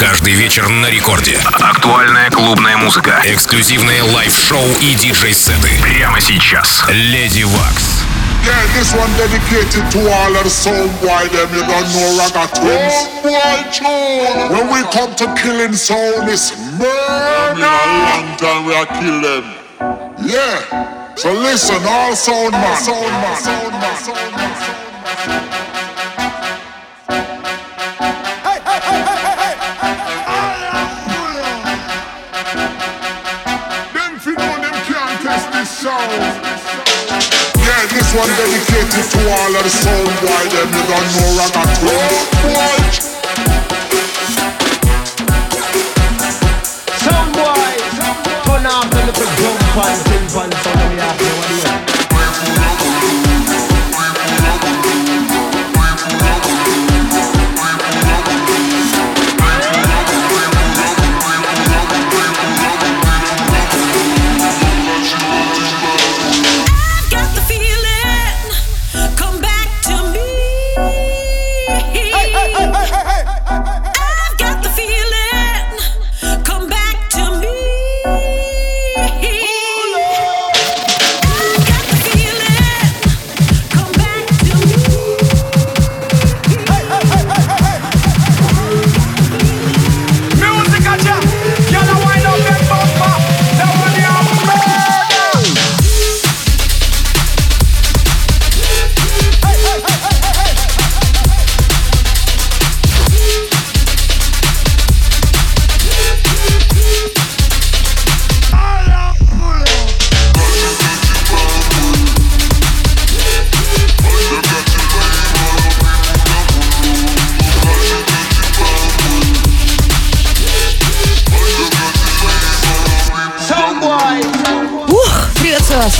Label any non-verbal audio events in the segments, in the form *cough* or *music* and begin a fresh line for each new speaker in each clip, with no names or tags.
Каждый вечер на рекорде. Актуальная клубная музыка. Эксклюзивные лайв-шоу и диджей-сеты. Прямо сейчас. Леди Вакс.
Yeah, this one dedicated to all the sound boy them you don't know Raga twins. When we come to killing sound, it's murder. a long time we are kill them. Yeah. So listen, all sound man. Sound man. Sound man. Sound man. This one dedicated to all of the soul Why them you don't know I got Watch
Some boy Turn off the little drum pan Tin pan Sound me
off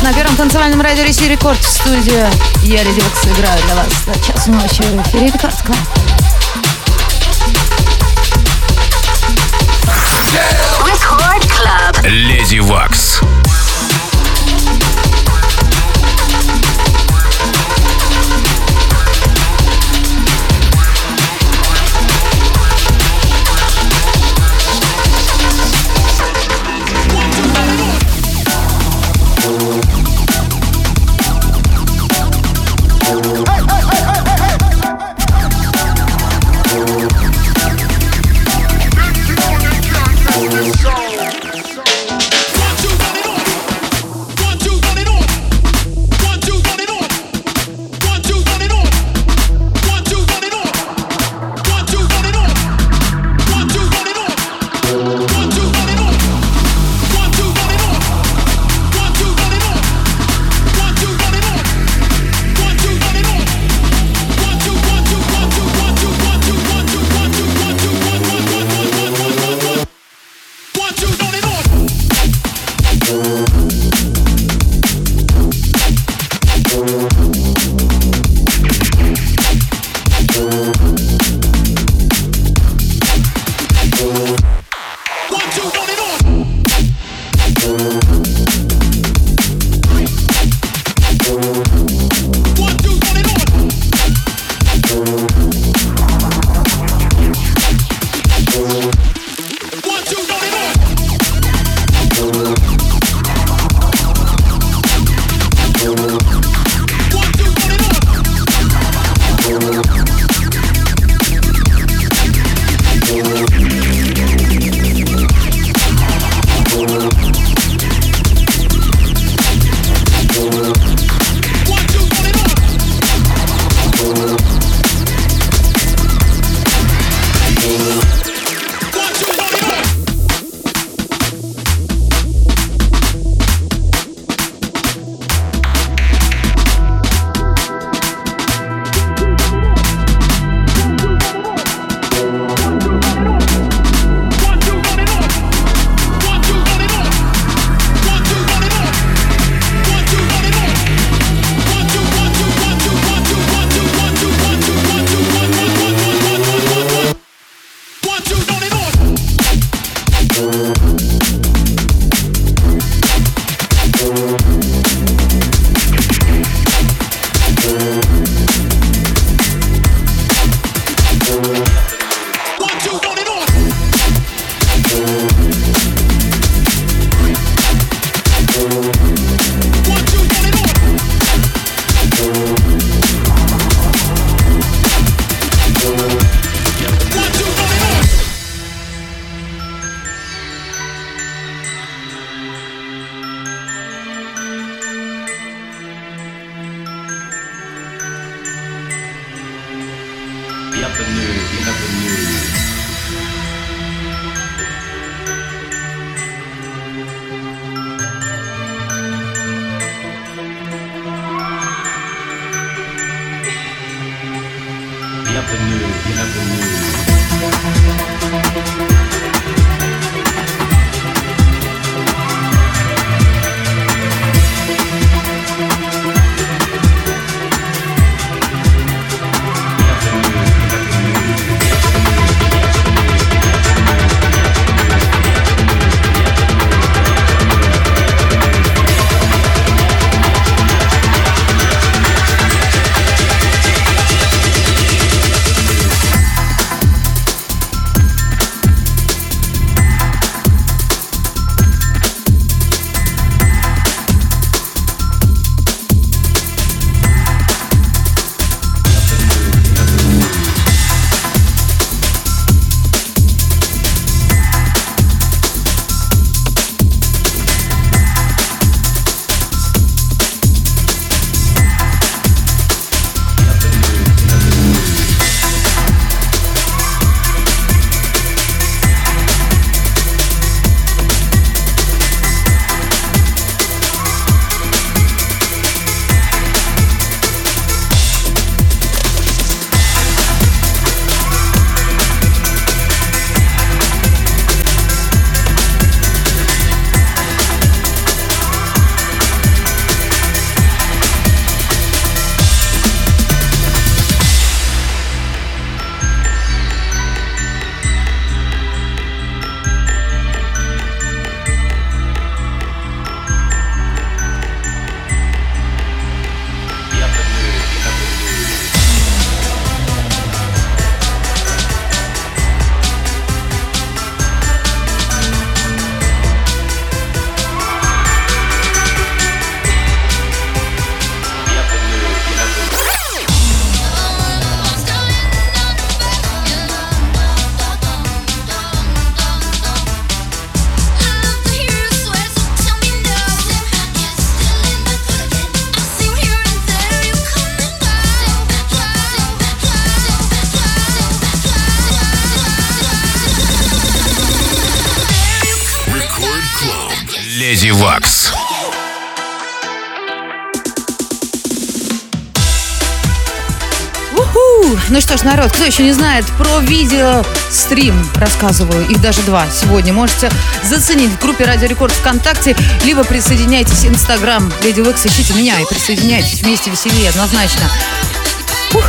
на первом танцевальном радио России Рекорд в студии. Я Lady Waks играю для вас до часу ночи в эфире
Record Club.
Lady Waks.
never knew,
you never knew. Ж, народ, кто еще не знает про видео-стрим, рассказываю, их даже два сегодня, можете заценить в группе Радио Рекорд ВКонтакте, либо присоединяйтесь в Инстаграм Леди Векс, ищите меня и присоединяйтесь вместе веселее, однозначно. Ух.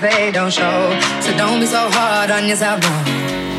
they don't show. So don't be so hard on yourself, no.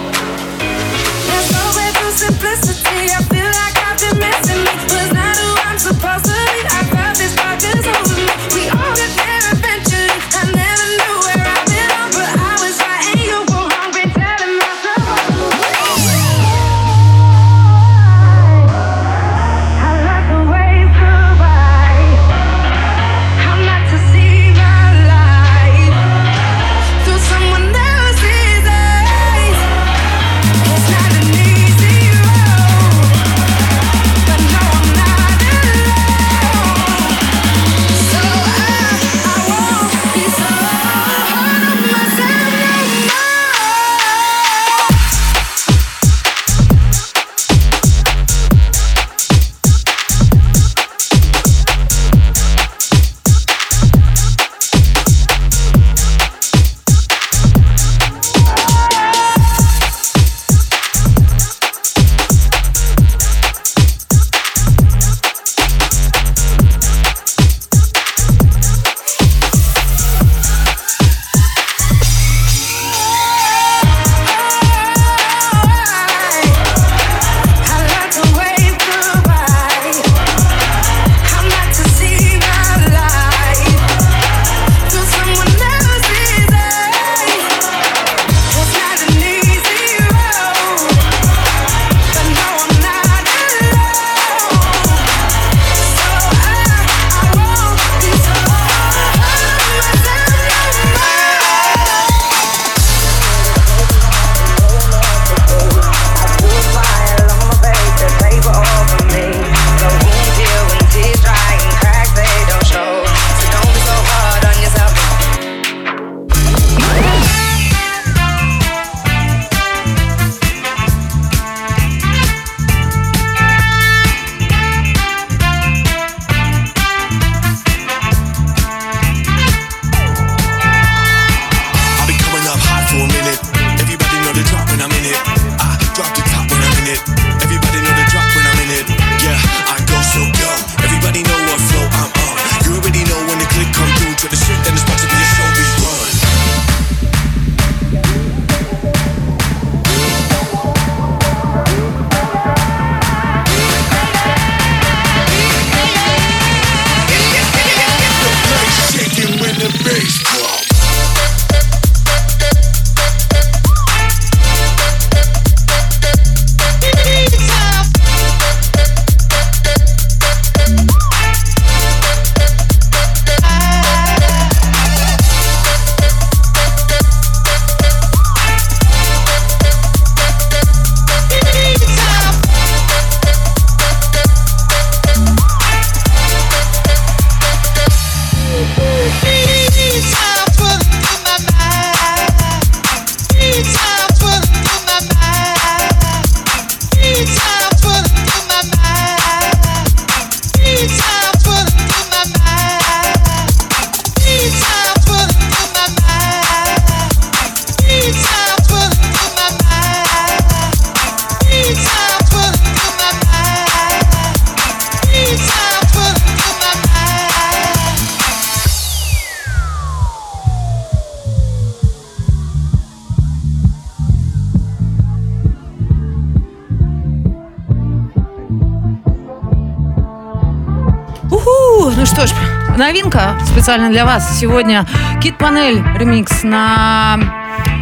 специально для вас. Сегодня Kid Panel ремикс на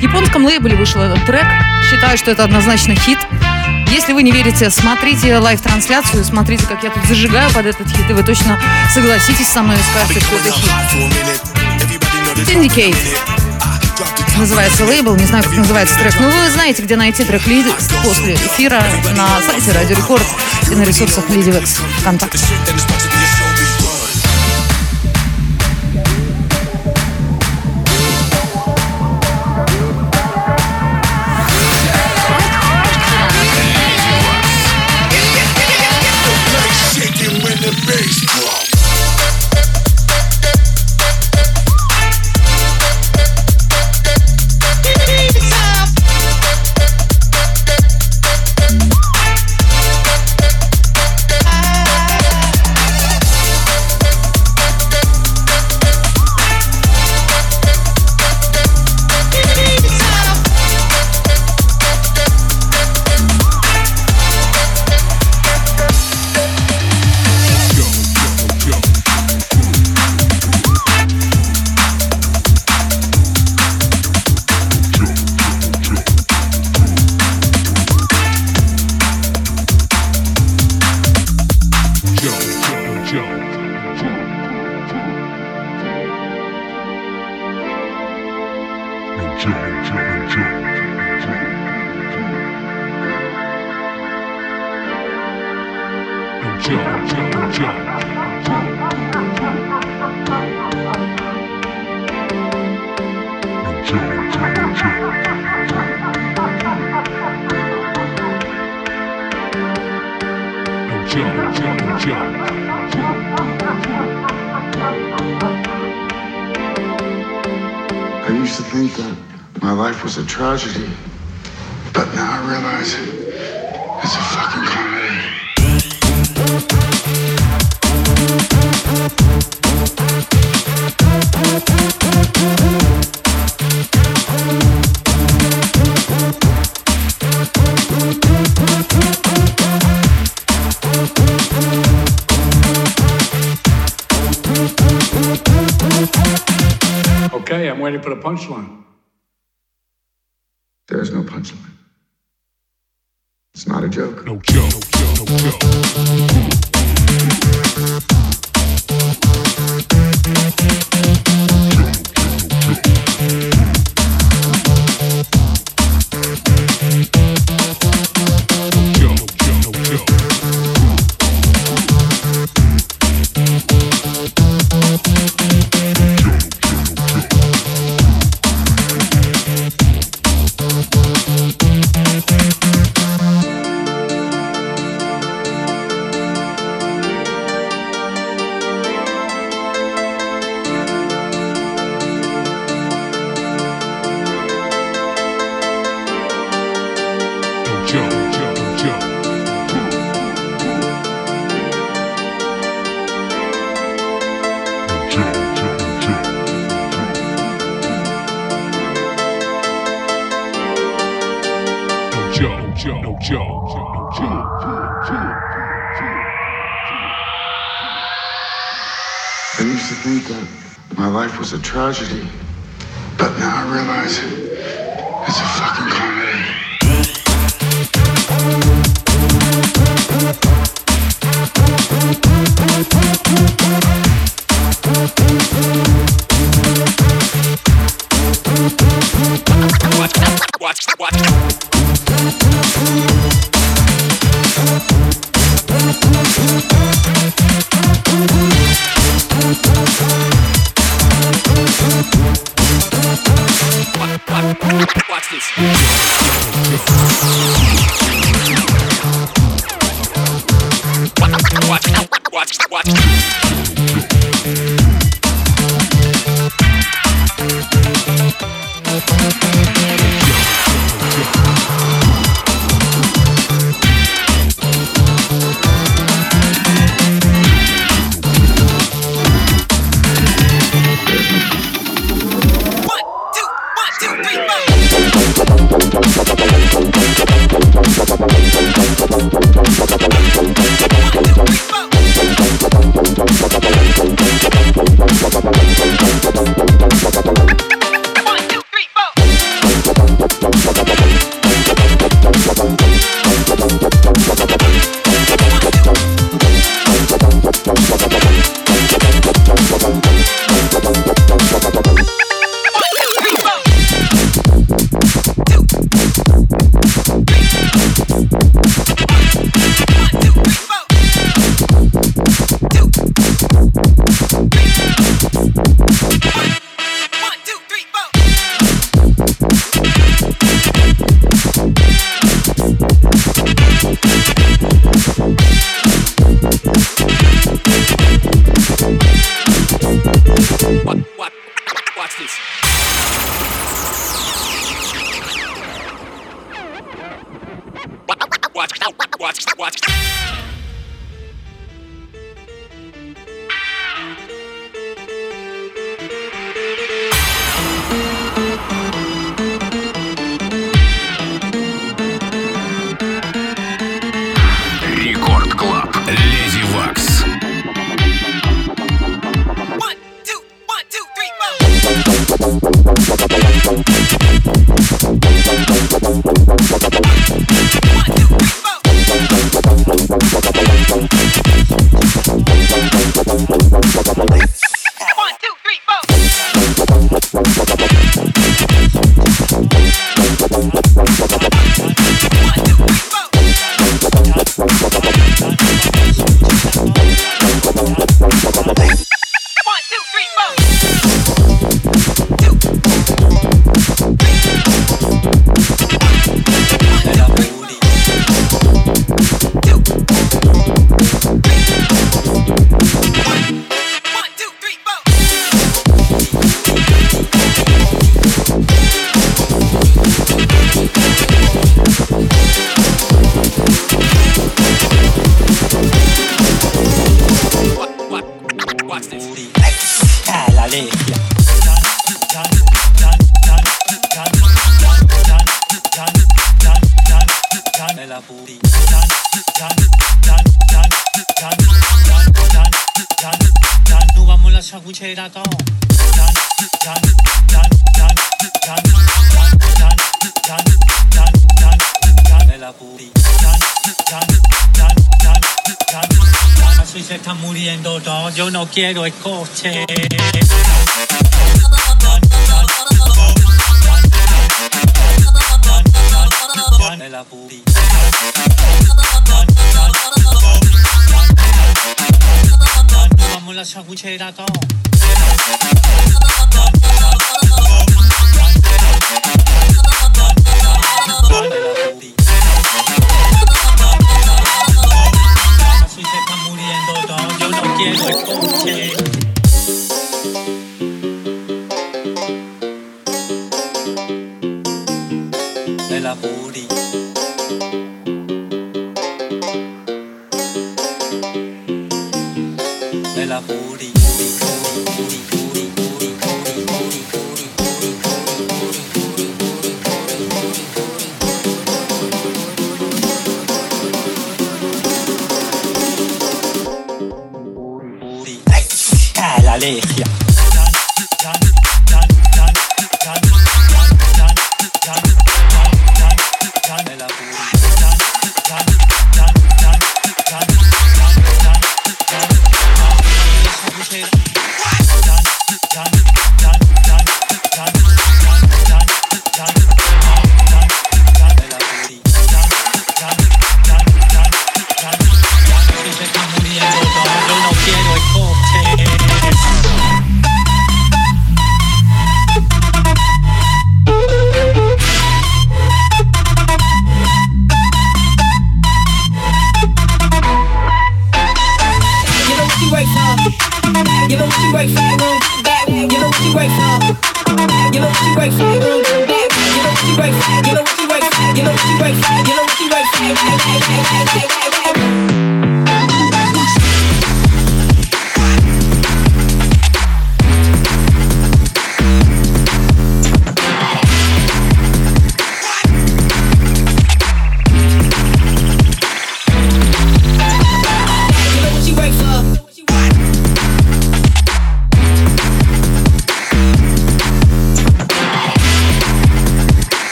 японском лейбле вышел этот трек. Считаю, что это однозначно хит. Если вы не верите, смотрите live -трансляцию, смотрите, как я тут зажигаю под этот хит, и вы точно согласитесь со мной и скажете, что это хит. Syndicate. Называется лейбл, не знаю, как называется трек, но вы знаете, где найти трек Лиди после эфира на сайте Радио Рекорд и на ресурсах Lady Waks ВКонтакте.
Tragedy,
yeah della puri Alergia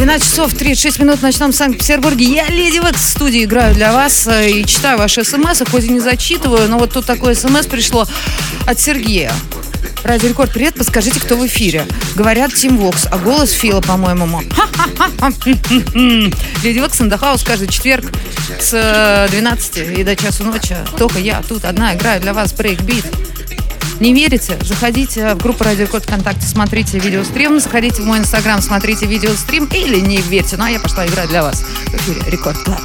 12 часов 36 минут в ночном Санкт-Петербурге. Я, Lady Waks, в студии играю для вас э, и читаю ваши смс, хоть и не зачитываю, но вот тут такое смс пришло от Сергея. Радио Рекорд, привет, подскажите, кто в эфире. Говорят, Тим Вокс, а голос Фила, по-моему. *laughs* Lady in the House каждый четверг с э, 12 и до часу ночи. Только я тут одна играю для вас брейкбит. Не верите? Заходите в группу Радио Рекорд ВКонтакте, смотрите видеострим, заходите в мой инстаграм, смотрите видеострим или не верьте. Ну а я пошла играть для вас в эфире
Record Club.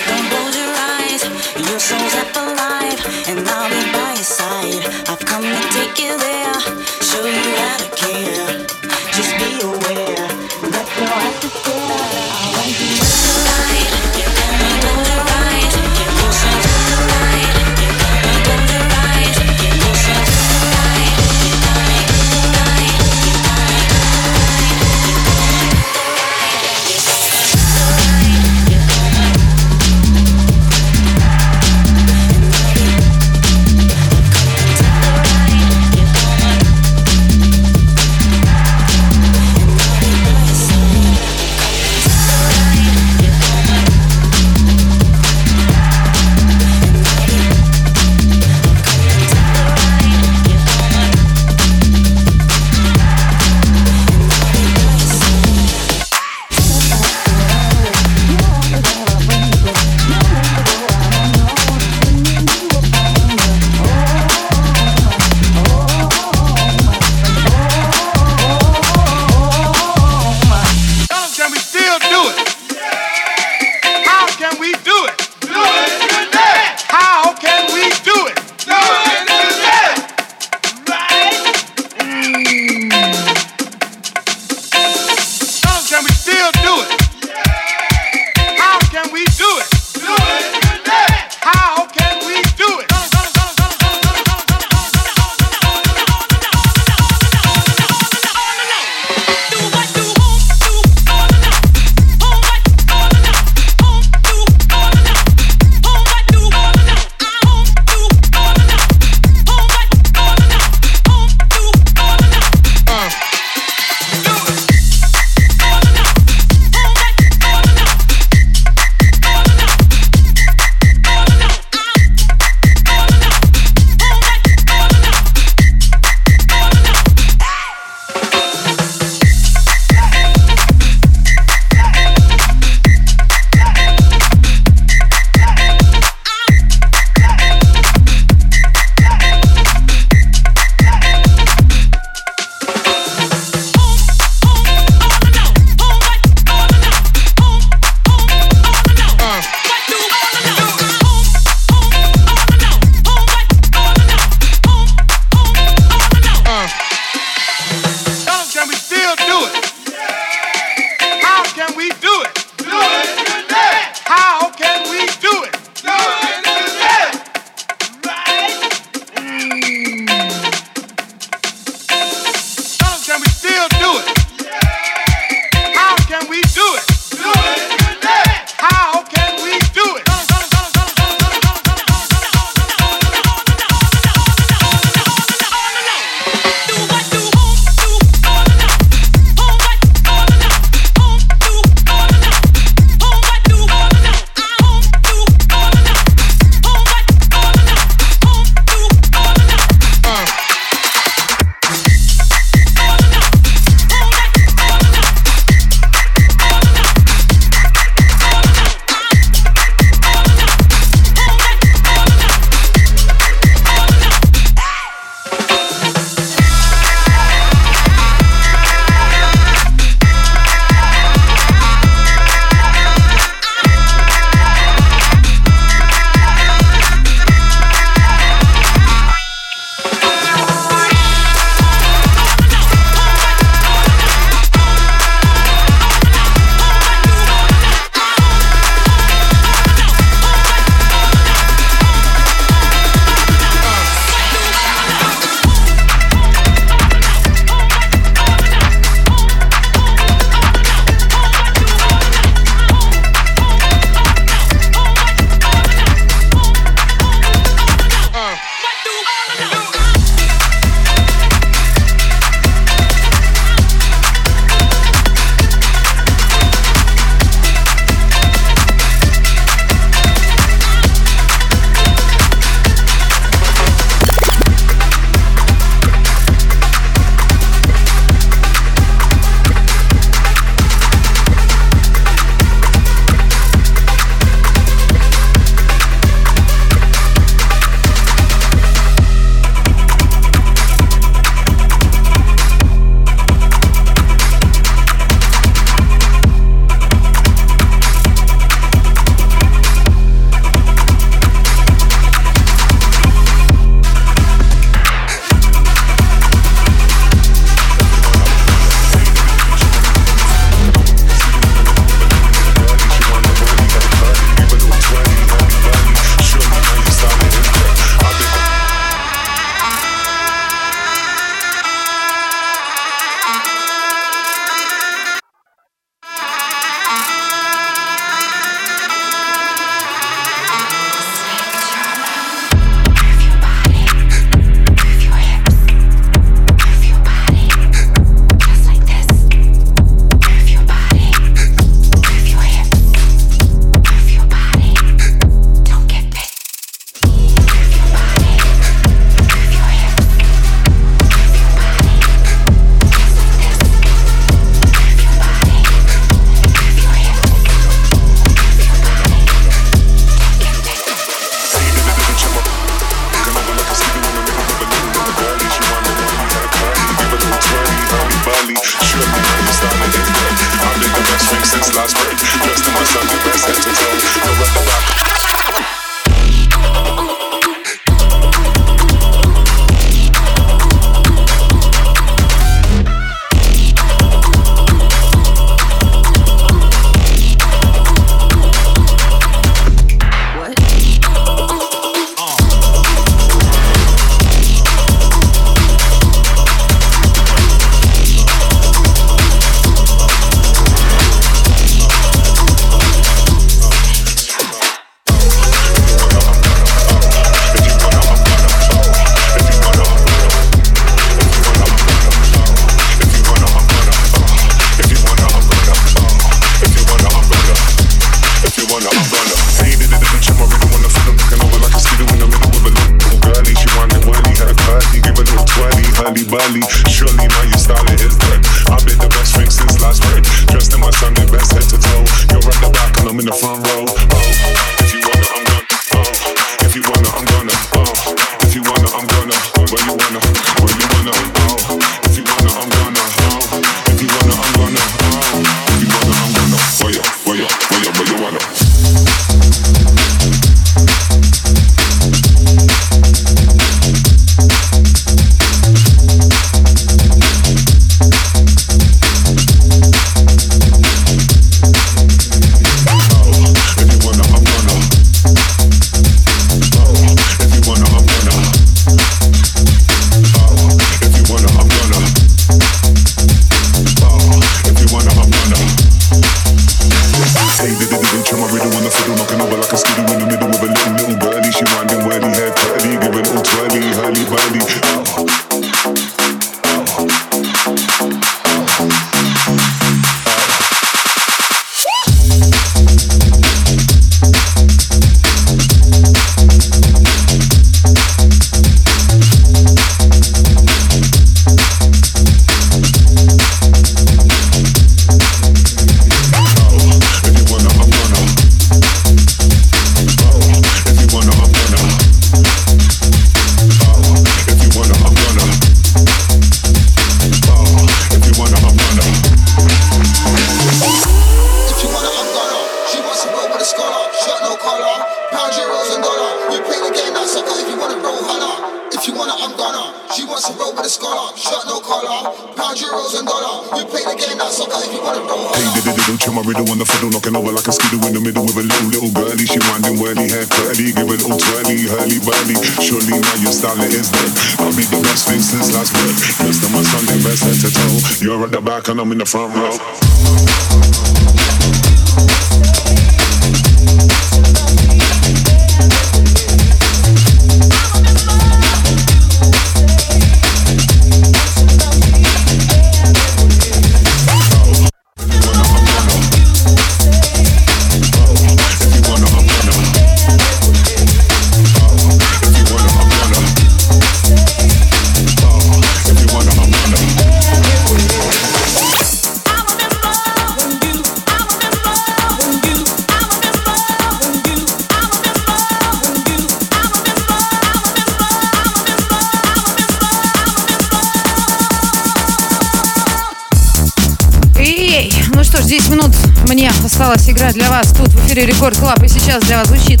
10 минут мне осталось играть для вас тут в эфире Record Club. И сейчас для вас звучит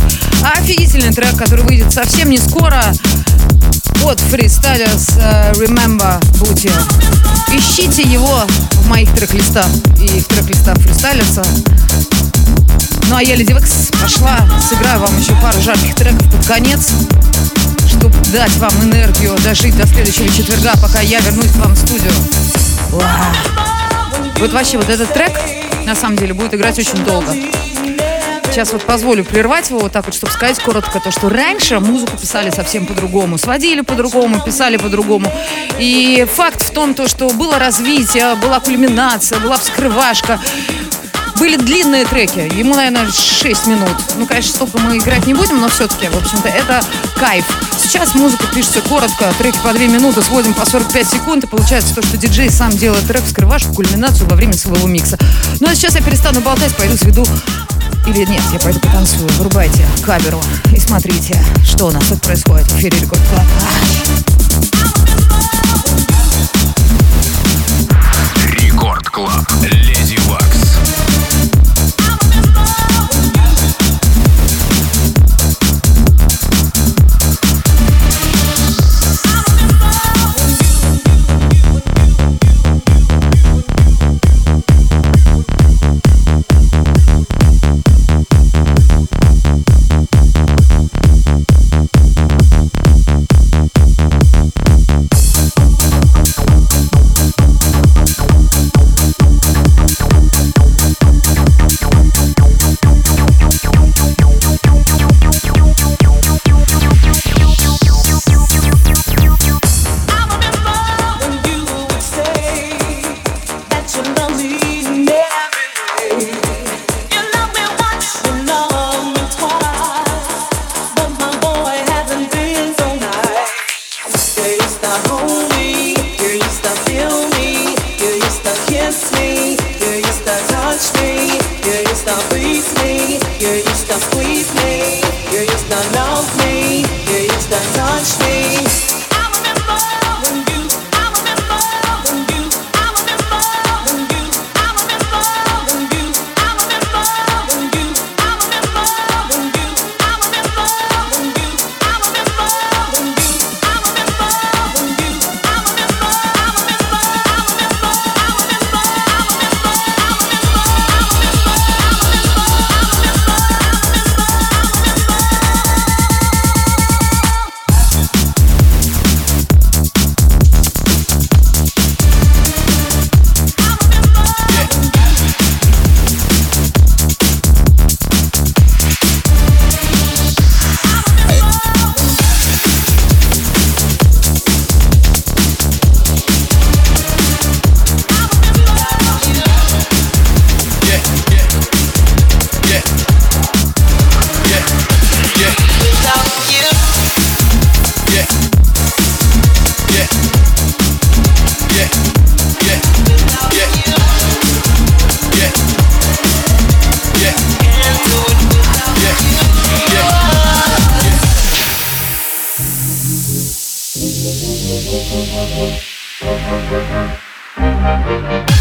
офигительный трек, который выйдет совсем не скоро от Freestylers э, Remember Booty. Ищите его в моих трек-листах и в трек-листах Freestylers а. Ну а я, Lady Waks, пошла, сыграю вам еще пару жарких треков под конец, чтобы дать вам энергию дожить до следующего четверга, пока я вернусь к вам в студию. Уа. Вот вообще вот этот трек, на самом деле, будет играть очень долго. Сейчас вот позволю прервать его вот так вот, чтобы сказать коротко то, что раньше музыку писали совсем по-другому, сводили по-другому, писали по-другому. И факт в том, то, что было развитие, была кульминация, была вскрывашка. Были длинные треки, ему, наверное, 6 минут. Ну, конечно, столько мы играть не будем, но все-таки, в общем-то, это кайф. Сейчас музыка пишется коротко, треки по 2 минуты, сводим по 45 секунд, и получается то, что диджей сам делает трек, вскрывашку, кульминацию во время своего микса. Ну, а сейчас я перестану болтать, пойду сведу или нет, я пойду потанцую. Врубайте камеру и смотрите, что у нас тут происходит в эфире Record Club. Record Club. Thank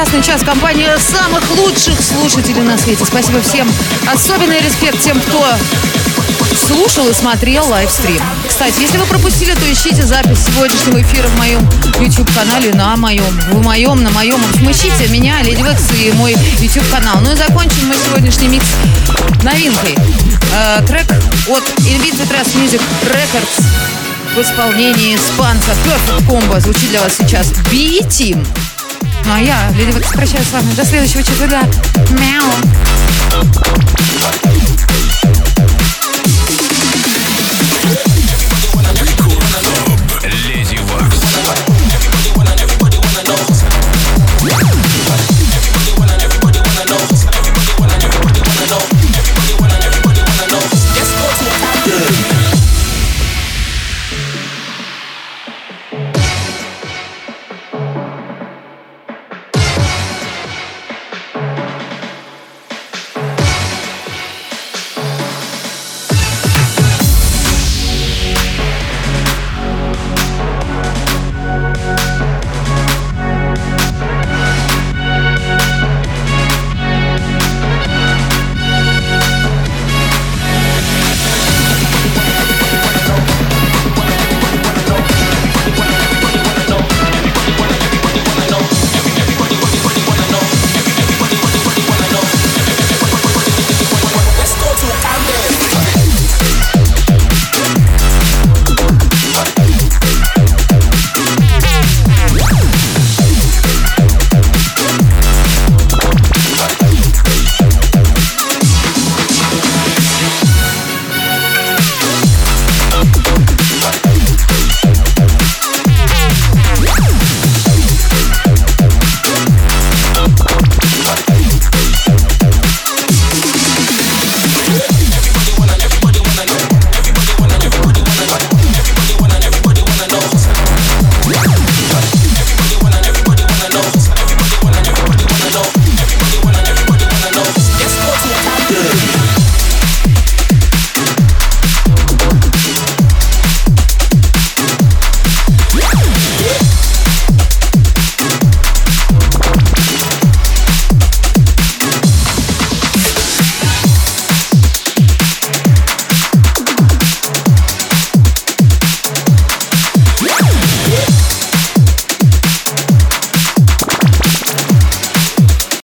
прекрасный час в компании самых лучших слушателей на свете. Спасибо всем. Особенный респект тем, кто слушал и смотрел лайвстрим. Кстати, если вы пропустили, то ищите запись сегодняшнего эфира в моем YouTube-канале, на моем, в моем, на моем. Ищите меня, Леди Векс и мой YouTube-канал. Ну и закончим мы сегодняшний микс новинкой. Э, трек от Invictus Music Records в исполнении испанца Perfect Combo звучит для вас сейчас B-Team. Ну а я, Леди Векс, прощаюсь с вами до следующего четверга. Мяу.